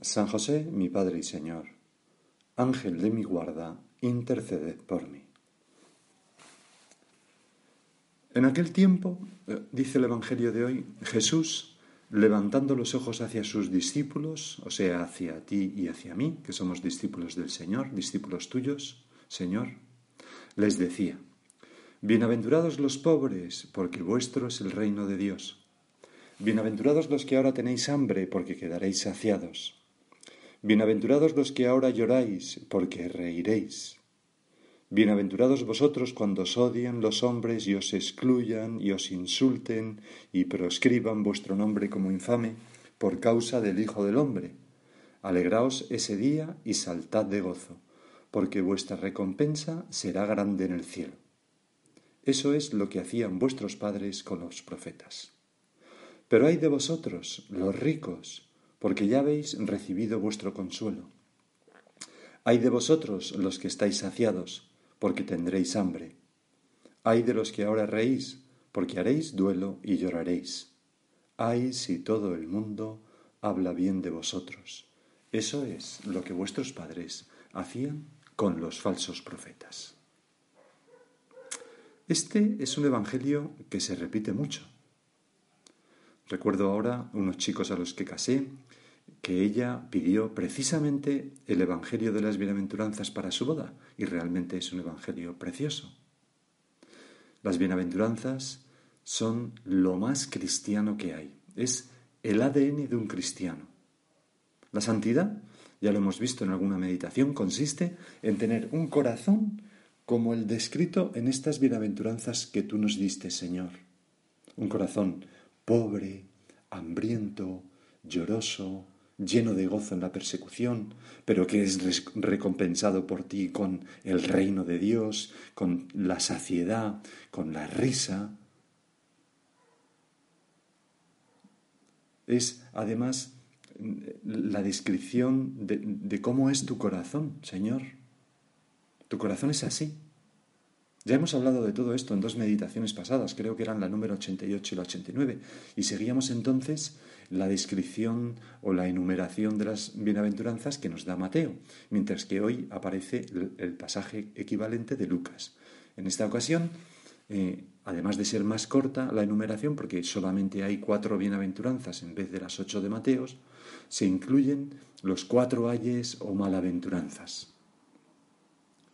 San José, mi Padre y Señor, Ángel de mi guarda, interceded por mí. En aquel tiempo, eh, dice el Evangelio de hoy, Jesús, levantando los ojos hacia sus discípulos, o sea, hacia ti y hacia mí, que somos discípulos del Señor, discípulos tuyos, Señor, les decía, Bienaventurados los pobres, porque vuestro es el reino de Dios. Bienaventurados los que ahora tenéis hambre, porque quedaréis saciados. Bienaventurados los que ahora lloráis, porque reiréis. Bienaventurados vosotros cuando os odien los hombres y os excluyan y os insulten y proscriban vuestro nombre como infame por causa del Hijo del Hombre. Alegraos ese día y saltad de gozo, porque vuestra recompensa será grande en el cielo. Eso es lo que hacían vuestros padres con los profetas. Pero hay de vosotros, los ricos, porque ya habéis recibido vuestro consuelo. Ay de vosotros los que estáis saciados, porque tendréis hambre. Ay de los que ahora reís, porque haréis duelo y lloraréis. Ay si todo el mundo habla bien de vosotros. Eso es lo que vuestros padres hacían con los falsos profetas. Este es un evangelio que se repite mucho. Recuerdo ahora unos chicos a los que casé que ella pidió precisamente el Evangelio de las Bienaventuranzas para su boda, y realmente es un Evangelio precioso. Las Bienaventuranzas son lo más cristiano que hay, es el ADN de un cristiano. La santidad, ya lo hemos visto en alguna meditación, consiste en tener un corazón como el descrito en estas bienaventuranzas que tú nos diste, Señor. Un corazón pobre, hambriento, lloroso, lleno de gozo en la persecución, pero que es recompensado por ti con el reino de Dios, con la saciedad, con la risa. Es además la descripción de, cómo es tu corazón, Señor. Tu corazón es así. Ya hemos hablado de todo esto en dos meditaciones pasadas, creo que eran la número 88 y la 89, y seguíamos entonces la descripción o la enumeración de las bienaventuranzas que nos da Mateo, mientras que hoy aparece el, pasaje equivalente de Lucas. En esta ocasión, eh, además de ser más corta la enumeración, porque solamente hay cuatro bienaventuranzas en vez de las ocho de Mateos, se incluyen los cuatro ayes o malaventuranzas.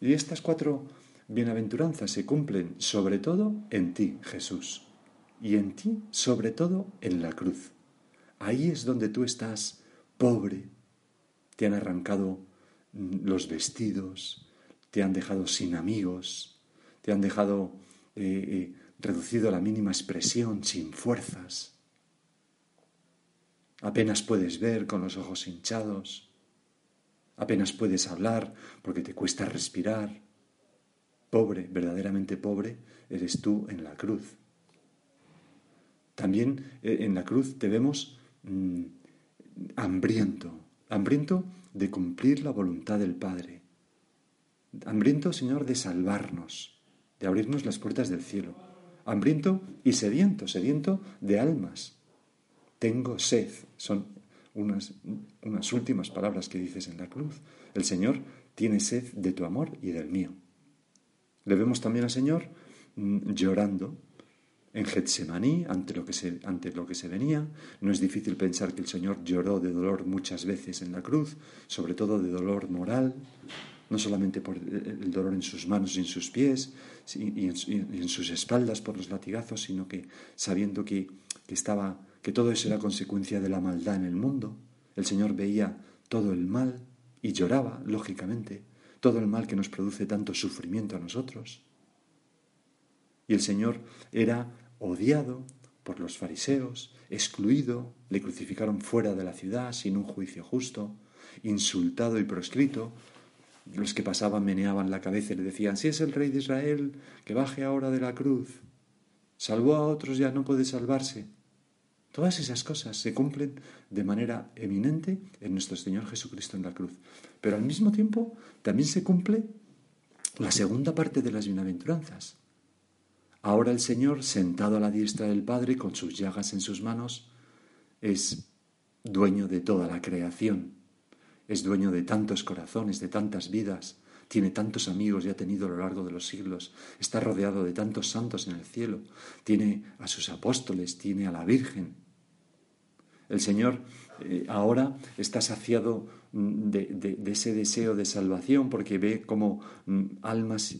Y estas cuatro bienaventuranzas se cumplen sobre todo en ti, Jesús, y en ti sobre todo en la cruz. Ahí es donde tú estás pobre, te han arrancado mm, los vestidos, te han dejado sin amigos, te han dejado eh, eh, reducido a la mínima expresión, sin fuerzas. Apenas puedes ver con los ojos hinchados, apenas puedes hablar porque te cuesta respirar Pobre, verdaderamente pobre, eres tú en la cruz. También eh, en la cruz te vemos mm, hambriento, hambriento de cumplir la voluntad del Padre. Hambriento, Señor, de salvarnos, de abrirnos las puertas del cielo. Hambriento y sediento, sediento de almas. Tengo sed, son unas, unas últimas palabras que dices en la cruz. El Señor tiene sed de tu amor y del mío. Le vemos también al Señor mm, llorando, en Getsemaní, ante lo, que se, ante lo que se venía. No es difícil pensar que el Señor lloró de dolor muchas veces en la cruz, sobre todo de dolor moral, no solamente por el dolor en sus manos y en sus pies y en, sus espaldas por los latigazos, sino que sabiendo que, que, estaba, que todo eso era consecuencia de la maldad en el mundo. El Señor veía todo el mal y lloraba, lógicamente, todo el mal que nos produce tanto sufrimiento a nosotros. Y el Señor era odiado por los fariseos, excluido, le crucificaron fuera de la ciudad sin un juicio justo, insultado y proscrito. Los que pasaban meneaban la cabeza y le decían, si es el rey de Israel, que baje ahora de la cruz. Salvó a otros, ya no puede salvarse. Todas esas cosas se cumplen de manera eminente en nuestro Señor Jesucristo en la cruz. Pero al mismo tiempo también se cumple la segunda parte de las bienaventuranzas. Ahora el Señor, sentado a la diestra del Padre, con sus llagas en sus manos, es dueño de toda la creación, es dueño de tantos corazones, de tantas vidas, tiene tantos amigos y ha tenido a lo largo de los siglos, está rodeado de tantos santos en el cielo, tiene a sus apóstoles, tiene a la Virgen. El Señor eh, ahora está saciado mm, de, ese deseo de salvación porque ve como mm, almas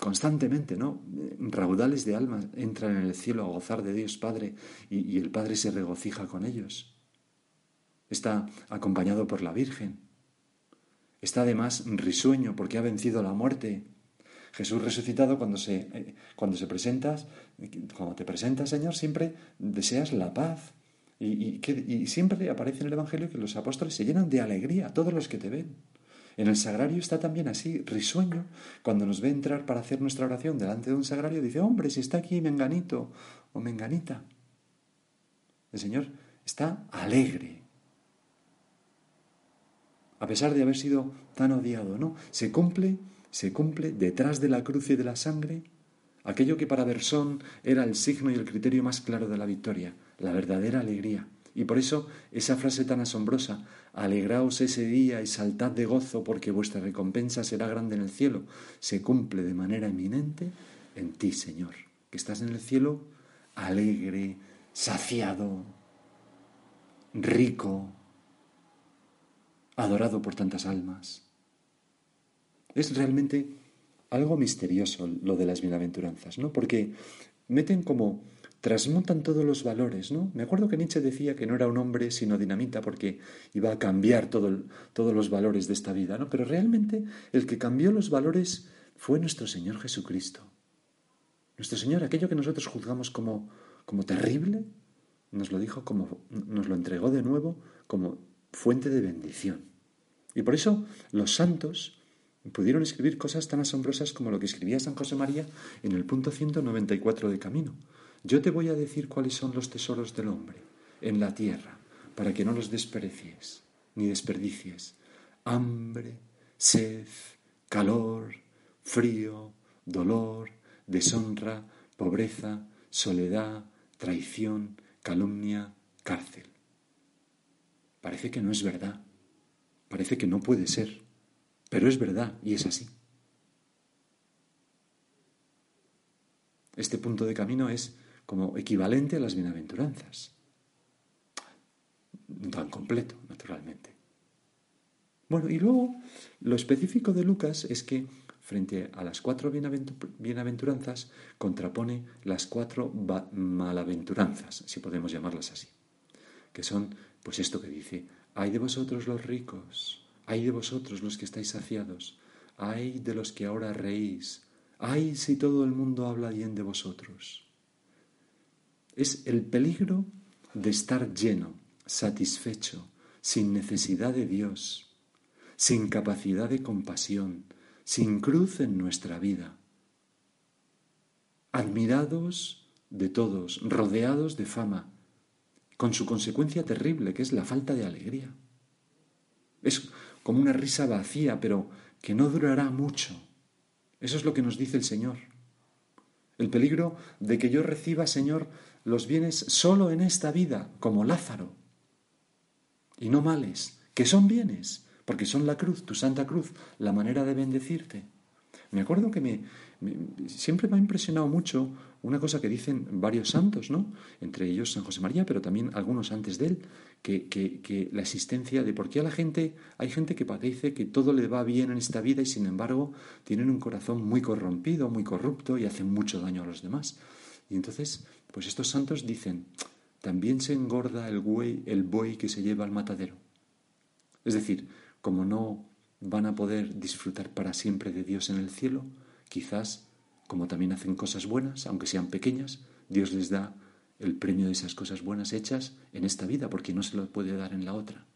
constantemente, ¿no? Raudales de almas entran en el cielo a gozar de Dios Padre y, el Padre se regocija con ellos. Está acompañado por la Virgen. Está además risueño porque ha vencido la muerte. Jesús resucitado cuando se, eh, cuando se presentas, cuando te presentas, Señor, siempre deseas la paz. Y, y siempre aparece en el Evangelio que los apóstoles se llenan de alegría, todos los que te ven. En el sagrario está también así, risueño. Cuando nos ve entrar para hacer nuestra oración delante de un sagrario, dice, hombre, si está aquí menganito o menganita. El Señor está alegre. A pesar de haber sido tan odiado, ¿no? Se cumple, se cumple detrás de la cruz y de la sangre aquello que para Bersón era el signo y el criterio más claro de la victoria, la verdadera alegría. Y por eso esa frase tan asombrosa, alegraos ese día y saltad de gozo porque vuestra recompensa será grande en el cielo, se cumple de manera eminente en ti, Señor, que estás en el cielo alegre, saciado, rico, adorado por tantas almas. Es realmente algo misterioso lo de las bienaventuranzas, ¿no? Porque meten como transmutan todos los valores, ¿no? Me acuerdo que Nietzsche decía que no era un hombre sino dinamita porque iba a cambiar todo todos los valores de esta vida, ¿no? Pero realmente el que cambió los valores fue nuestro Señor Jesucristo. Nuestro Señor, aquello que nosotros juzgamos como, como terrible, nos lo dijo como, nos lo entregó de nuevo como fuente de bendición. Y por eso los santos pudieron escribir cosas tan asombrosas como lo que escribía San José María en el punto 194 de Camino. Yo te voy a decir cuáles son los tesoros del hombre en la tierra, para que no los desprecies ni desperdicies. Hambre, sed, calor, frío, dolor, deshonra, pobreza, soledad, traición, calumnia, cárcel. Parece que no es verdad, parece que no puede ser, pero es verdad y es así. Este punto de camino es como equivalente a las bienaventuranzas. Tan completo, naturalmente. Bueno, y luego lo específico de Lucas es que frente a las cuatro bienaventuranzas contrapone las cuatro malaventuranzas, si podemos llamarlas así, que son pues esto que dice, hay de vosotros los ricos, hay de vosotros los que estáis saciados, hay de los que ahora reís, hay si todo el mundo habla bien de vosotros. Es el peligro de estar lleno, satisfecho, sin necesidad de Dios, sin capacidad de compasión, sin cruz en nuestra vida, admirados de todos, rodeados de fama, con su consecuencia terrible, que es la falta de alegría. Es como una risa vacía, pero que no durará mucho. Eso es lo que nos dice el Señor. El peligro de que yo reciba, Señor, los bienes solo en esta vida, como Lázaro, y no males, que son bienes, porque son la cruz, tu santa cruz, la manera de bendecirte. Me acuerdo que me, siempre me ha impresionado mucho una cosa que dicen varios santos, ¿no? Entre ellos San José María, pero también algunos antes de él, que, que, la existencia de por qué a la gente, hay gente que parece que todo le va bien en esta vida y sin embargo tienen un corazón muy corrompido, muy corrupto y hacen mucho daño a los demás. Y entonces, pues estos santos dicen, también se engorda el buey, el buey que se lleva al matadero. Es decir, como no van a poder disfrutar para siempre de Dios en el cielo, quizás, como también hacen cosas buenas, aunque sean pequeñas, Dios les da el premio de esas cosas buenas hechas en esta vida, porque no se lo puede dar en la otra.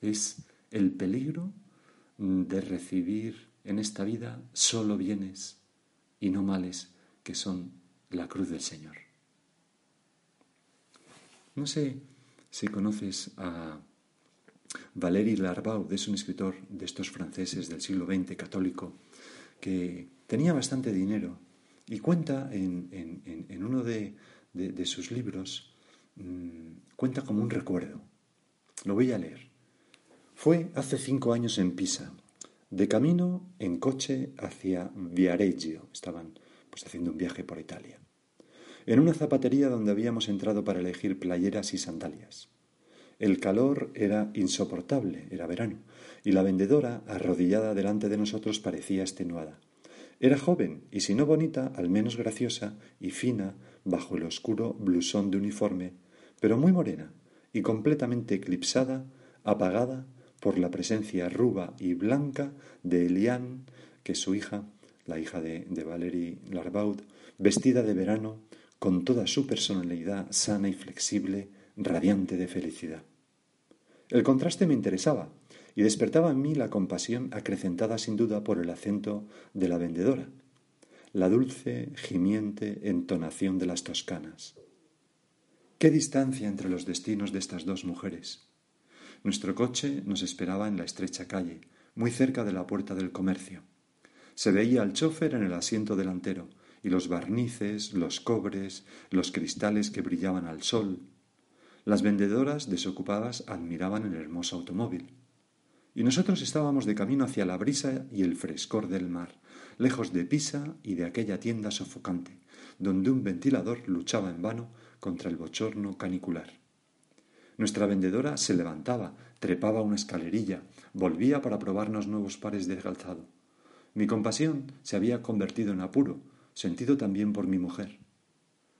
Es el peligro de recibir en esta vida solo bienes y no males, que son la cruz del Señor. No sé si conoces a Valéry Larbaud es un escritor de estos franceses del siglo XX, católico, que tenía bastante dinero y cuenta en, uno de, sus libros, mm, cuenta como un recuerdo. Lo voy a leer. Fue hace cinco años en Pisa, de camino en coche hacia Viareggio. Estaban pues haciendo un viaje por Italia. En una zapatería donde habíamos entrado para elegir playeras y sandalias. El calor era insoportable, era verano, y la vendedora, arrodillada delante de nosotros, parecía extenuada. Era joven, y si no bonita, al menos graciosa y fina bajo el oscuro blusón de uniforme, pero muy morena y completamente eclipsada, apagada por la presencia ruba y blanca de Eliane, que su hija, la hija de, de Larbaud, vestida de verano, con toda su personalidad sana y flexible, radiante de felicidad. El contraste me interesaba y despertaba en mí la compasión acrecentada sin duda por el acento de la vendedora, la dulce, gimiente entonación de las toscanas. ¿Qué distancia entre los destinos de estas dos mujeres? Nuestro coche nos esperaba en la estrecha calle, muy cerca de la puerta del comercio. Se veía al chofer en el asiento delantero, y los barnices, los cobres, los cristales que brillaban al sol, las vendedoras desocupadas admiraban el hermoso automóvil. Y nosotros estábamos de camino hacia la brisa y el frescor del mar, lejos de Pisa y de aquella tienda sofocante, donde un ventilador luchaba en vano contra el bochorno canicular. Nuestra vendedora se levantaba, trepaba una escalerilla, volvía para probarnos nuevos pares de calzado. Mi compasión se había convertido en apuro, sentido también por mi mujer.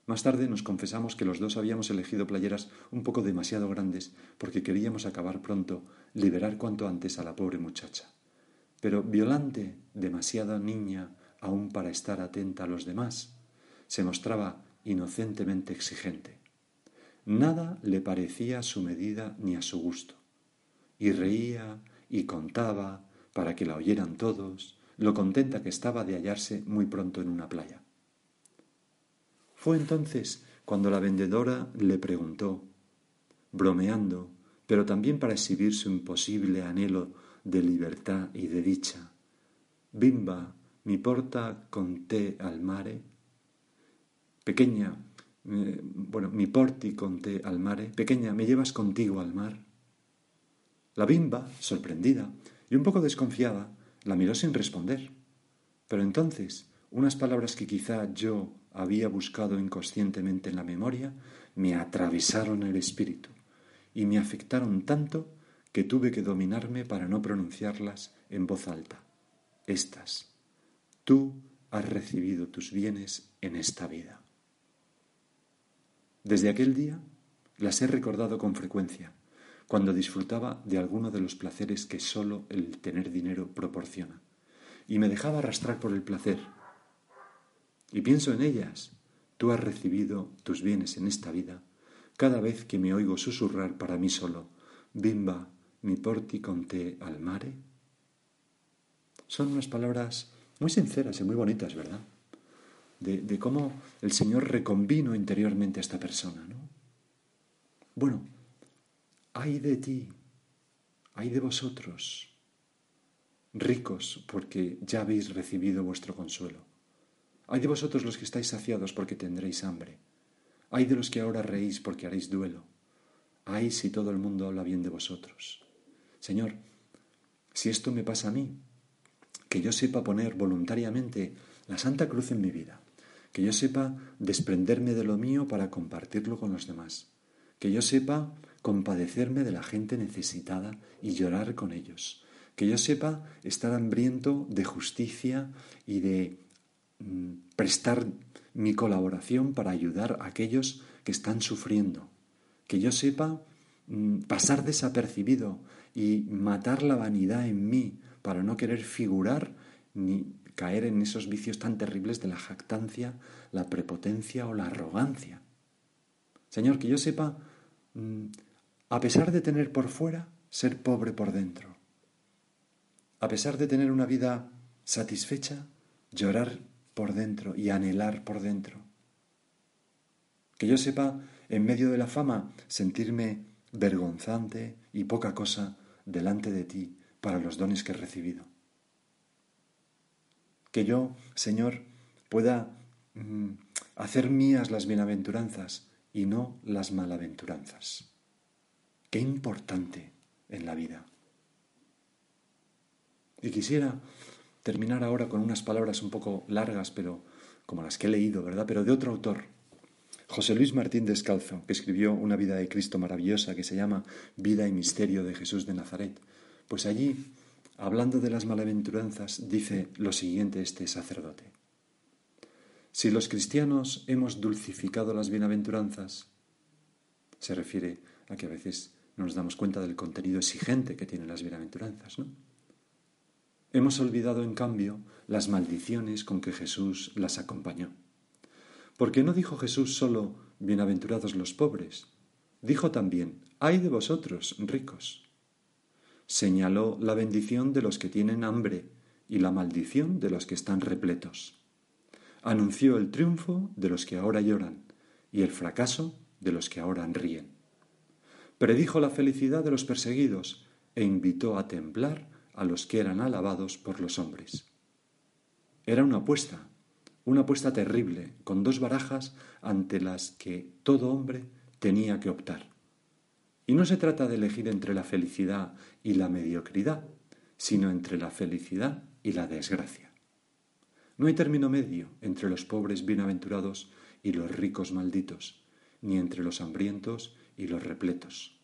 Más tarde nos confesamos que los dos habíamos elegido playeras un poco demasiado grandes porque queríamos acabar pronto, liberar cuanto antes a la pobre muchacha. Pero Violante, demasiada niña aún para estar atenta a los demás, se mostraba inocentemente exigente. Nada le parecía a su medida ni a su gusto. Y reía y contaba, para que la oyeran todos, lo contenta que estaba de hallarse muy pronto en una playa. Fue entonces cuando la vendedora le preguntó, bromeando, pero también para exhibir su imposible anhelo de libertad y de dicha, Bimba, mi porta con te al mare. Pequeña, eh, bueno, mi porti con te al mare. Pequeña, ¿me llevas contigo al mar? La bimba, sorprendida y un poco desconfiada, la miró sin responder. Pero entonces, unas palabras que quizá yo había buscado inconscientemente en la memoria me atravesaron el espíritu y me afectaron tanto que tuve que dominarme para no pronunciarlas en voz alta. Estas, tú has recibido tus bienes en esta vida. Desde aquel día las he recordado con frecuencia, cuando disfrutaba de alguno de los placeres que sólo el tener dinero proporciona, y me dejaba arrastrar por el placer, y pienso en ellas. Tú has recibido tus bienes en esta vida cada vez que me oigo susurrar para mí solo, bimba, mi porti con te al mare. Son unas palabras muy sinceras y muy bonitas, ¿verdad? De, cómo el Señor reconvino interiormente a esta persona, ¿no? Bueno, hay de ti, hay de vosotros, ricos porque ya habéis recibido vuestro consuelo. Hay de vosotros los que estáis saciados porque tendréis hambre. Hay de los que ahora reís porque haréis duelo. Ay si todo el mundo habla bien de vosotros. Señor, si esto me pasa a mí, que yo sepa poner voluntariamente la Santa Cruz en mi vida, que yo sepa desprenderme de lo mío para compartirlo con los demás, que yo sepa compadecerme de la gente necesitada y llorar con ellos, que yo sepa estar hambriento de justicia y de prestar mi colaboración para ayudar a aquellos que están sufriendo, que yo sepa mm, pasar desapercibido y matar la vanidad en mí para no querer figurar ni caer en esos vicios tan terribles de la jactancia, la prepotencia o la arrogancia. Señor, que yo sepa, mm, a pesar de tener por fuera, ser pobre por dentro. A pesar de tener una vida satisfecha, llorar por dentro y anhelar por dentro. Que yo sepa, en medio de la fama, sentirme vergonzante y poca cosa delante de ti para los dones que he recibido. Que yo, Señor, pueda mm, hacer mías las bienaventuranzas y no las malaventuranzas. Qué importante en la vida. Y quisiera terminar ahora con unas palabras un poco largas, pero como las que he leído, ¿verdad? Pero de otro autor, José Luis Martín Descalzo, que escribió una vida de Cristo maravillosa que se llama Vida y Misterio de Jesús de Nazaret. Pues allí, hablando de las malaventuranzas, dice lo siguiente este sacerdote. Si los cristianos hemos dulcificado las bienaventuranzas, se refiere a que a veces no nos damos cuenta del contenido exigente que tienen las bienaventuranzas, ¿no? Hemos olvidado, en cambio, las maldiciones con que Jesús las acompañó. Porque no dijo Jesús solo, bienaventurados los pobres, dijo también, ay de vosotros, ricos. Señaló la bendición de los que tienen hambre y la maldición de los que están repletos. Anunció el triunfo de los que ahora lloran y el fracaso de los que ahora ríen. Predijo la felicidad de los perseguidos e invitó a templar a los que eran alabados por los hombres. Era una apuesta, una apuesta terrible, con dos barajas ante las que todo hombre tenía que optar. Y no se trata de elegir entre la felicidad y la mediocridad, sino entre la felicidad y la desgracia. No hay término medio entre los pobres bienaventurados y los ricos malditos, ni entre los hambrientos y los repletos.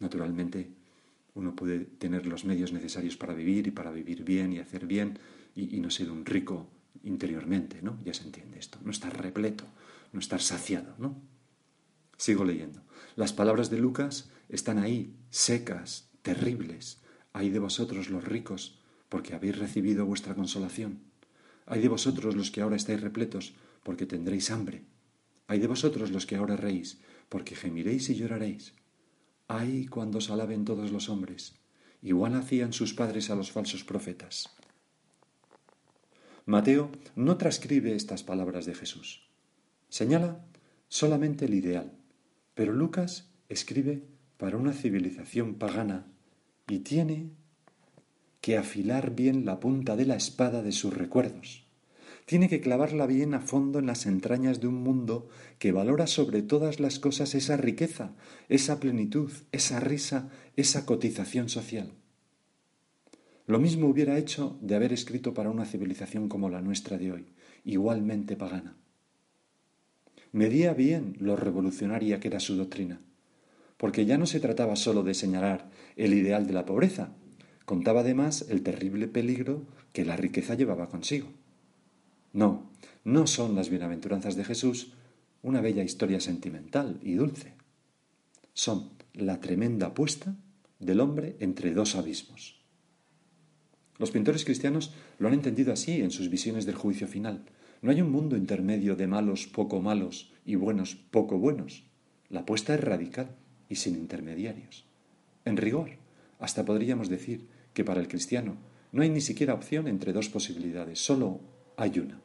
Naturalmente, uno puede tener los medios necesarios para vivir y para vivir bien y hacer bien y, no ser un rico interiormente, ¿no? Ya se entiende esto. No estar repleto, no estar saciado, ¿no? Sigo leyendo. Las palabras de Lucas están ahí, secas, terribles. Hay de vosotros los ricos, porque habéis recibido vuestra consolación. Hay de vosotros los que ahora estáis repletos, porque tendréis hambre. Hay de vosotros los que ahora reís, porque gemiréis y lloraréis. Ay cuando os alaben todos los hombres, igual hacían sus padres a los falsos profetas. Mateo no transcribe estas palabras de Jesús. Señala solamente el ideal, pero Lucas escribe para una civilización pagana y tiene que afilar bien la punta de la espada de sus recuerdos tiene que clavarla bien a fondo en las entrañas de un mundo que valora sobre todas las cosas esa riqueza, esa plenitud, esa risa, esa cotización social. Lo mismo hubiera hecho de haber escrito para una civilización como la nuestra de hoy, igualmente pagana. Medía bien lo revolucionaria que era su doctrina, porque ya no se trataba sólo de señalar el ideal de la pobreza, contaba además el terrible peligro que la riqueza llevaba consigo. No, no son las bienaventuranzas de Jesús una bella historia sentimental y dulce. Son la tremenda apuesta del hombre entre dos abismos. Los pintores cristianos lo han entendido así en sus visiones del juicio final. No hay un mundo intermedio de malos poco malos y buenos poco buenos. La apuesta es radical y sin intermediarios. En rigor, hasta podríamos decir que para el cristiano no hay ni siquiera opción entre dos posibilidades, solo hay una.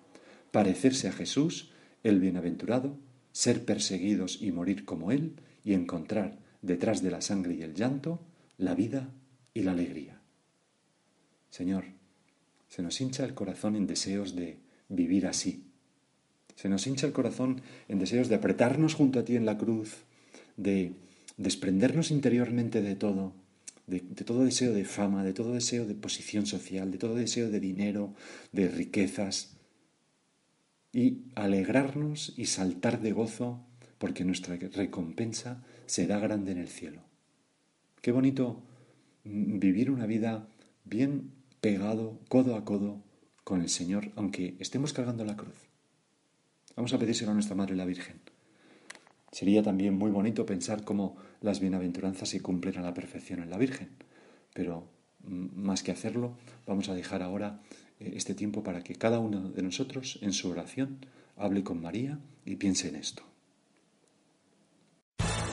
Parecerse a Jesús, el bienaventurado, ser perseguidos y morir como Él, y encontrar detrás de la sangre y el llanto la vida y la alegría. Señor, se nos hincha el corazón en deseos de vivir así. Se nos hincha el corazón en deseos de apretarnos junto a ti en la cruz, de desprendernos interiormente de todo, de, todo deseo de fama, de todo deseo de posición social, de todo deseo de dinero, de riquezas, y alegrarnos y saltar de gozo porque nuestra recompensa será grande en el cielo. Qué bonito vivir una vida bien pegado, codo a codo con el Señor, aunque estemos cargando la cruz. Vamos a pedírselo a nuestra Madre la Virgen. Sería también muy bonito pensar cómo las bienaventuranzas se cumplen a la perfección en la Virgen, pero mm, más que hacerlo, vamos a dejar ahora eh, este tiempo para que cada uno de nosotros en su oración hable con María y piense en esto.